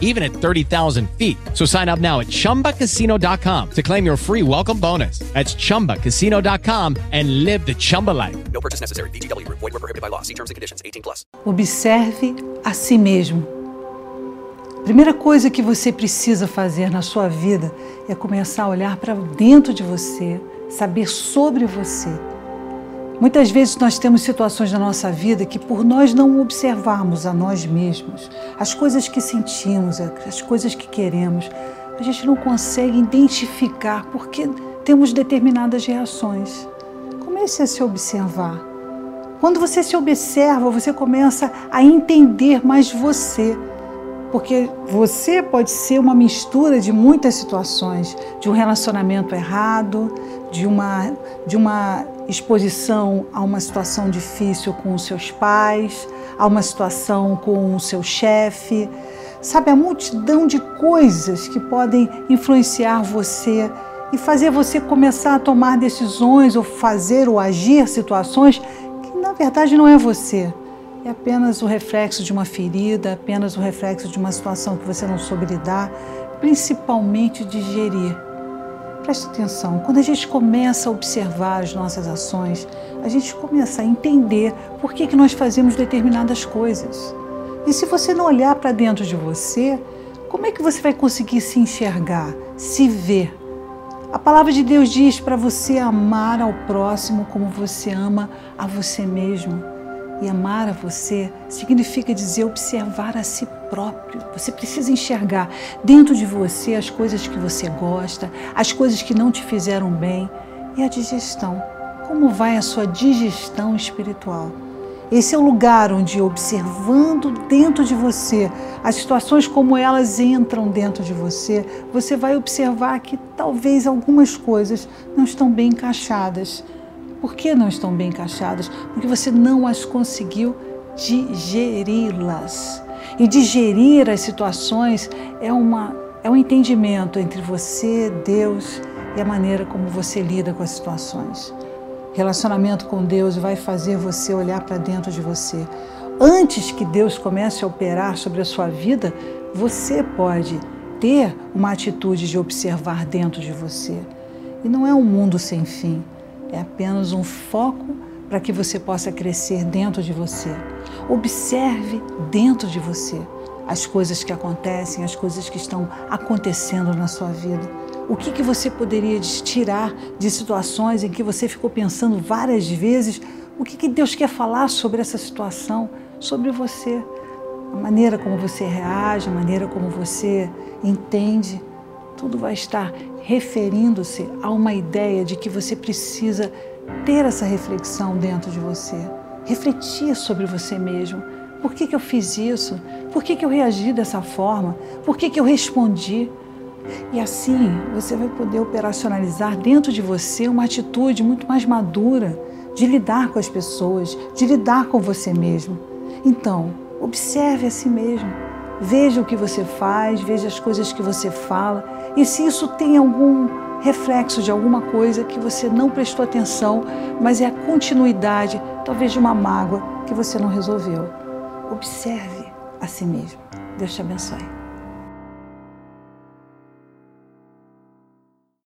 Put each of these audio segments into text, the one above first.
even at 30,000 feet. So sign up now at chumbacasino.com to claim your free welcome bonus. That's chumbacasino.com and live the Chumba life. No purchase necessary. VGW Group. Void were prohibited by law. See terms and conditions. 18 plus. Observe a si mesmo. Primeira coisa que você precisa fazer na sua vida é começar a olhar para dentro de você, saber sobre você. Muitas vezes nós temos situações na nossa vida que, por nós não observarmos a nós mesmos, as coisas que sentimos, as coisas que queremos, a gente não consegue identificar porque temos determinadas reações. Comece a se observar. Quando você se observa, você começa a entender mais você. Porque você pode ser uma mistura de muitas situações, de um relacionamento errado, de uma, de uma exposição a uma situação difícil com os seus pais, a uma situação com o seu chefe. Sabe, a multidão de coisas que podem influenciar você e fazer você começar a tomar decisões ou fazer ou agir situações que na verdade não é você é apenas o reflexo de uma ferida, apenas o reflexo de uma situação que você não soube lidar, principalmente digerir. Preste atenção, quando a gente começa a observar as nossas ações, a gente começa a entender por que, que nós fazemos determinadas coisas. E se você não olhar para dentro de você, como é que você vai conseguir se enxergar, se ver? A palavra de Deus diz para você amar ao próximo como você ama a você mesmo. E amar a você significa dizer observar a si próprio. Você precisa enxergar dentro de você as coisas que você gosta, as coisas que não te fizeram bem e a digestão. Como vai a sua digestão espiritual? Esse é o lugar onde, observando dentro de você as situações como elas entram dentro de você, você vai observar que talvez algumas coisas não estão bem encaixadas por que não estão bem encaixadas? Porque você não as conseguiu digeri-las. E digerir as situações é, uma, é um entendimento entre você, Deus e a maneira como você lida com as situações. Relacionamento com Deus vai fazer você olhar para dentro de você. Antes que Deus comece a operar sobre a sua vida, você pode ter uma atitude de observar dentro de você. E não é um mundo sem fim é apenas um foco para que você possa crescer dentro de você. Observe dentro de você as coisas que acontecem, as coisas que estão acontecendo na sua vida. O que, que você poderia tirar de situações em que você ficou pensando várias vezes? O que, que Deus quer falar sobre essa situação, sobre você? A maneira como você reage, a maneira como você entende, tudo vai estar referindo-se a uma ideia de que você precisa ter essa reflexão dentro de você, refletir sobre você mesmo. Por que, que eu fiz isso? Por que, que eu reagi dessa forma? Por que, que eu respondi? E assim você vai poder operacionalizar dentro de você uma atitude muito mais madura de lidar com as pessoas, de lidar com você mesmo. Então, observe a si mesmo. Veja o que você faz, veja as coisas que você fala e se isso tem algum reflexo de alguma coisa que você não prestou atenção, mas é a continuidade, talvez de uma mágoa que você não resolveu. Observe a si mesmo. Deus te abençoe.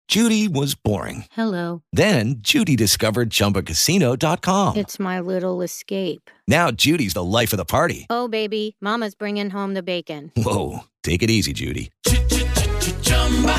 Judy was boring. Hello. Then Judy discovered ChumbaCasino.com. It's my little escape. Now Judy's the life of the party. Oh, baby, Mama's bringing home the bacon. Whoa, take it easy, Judy.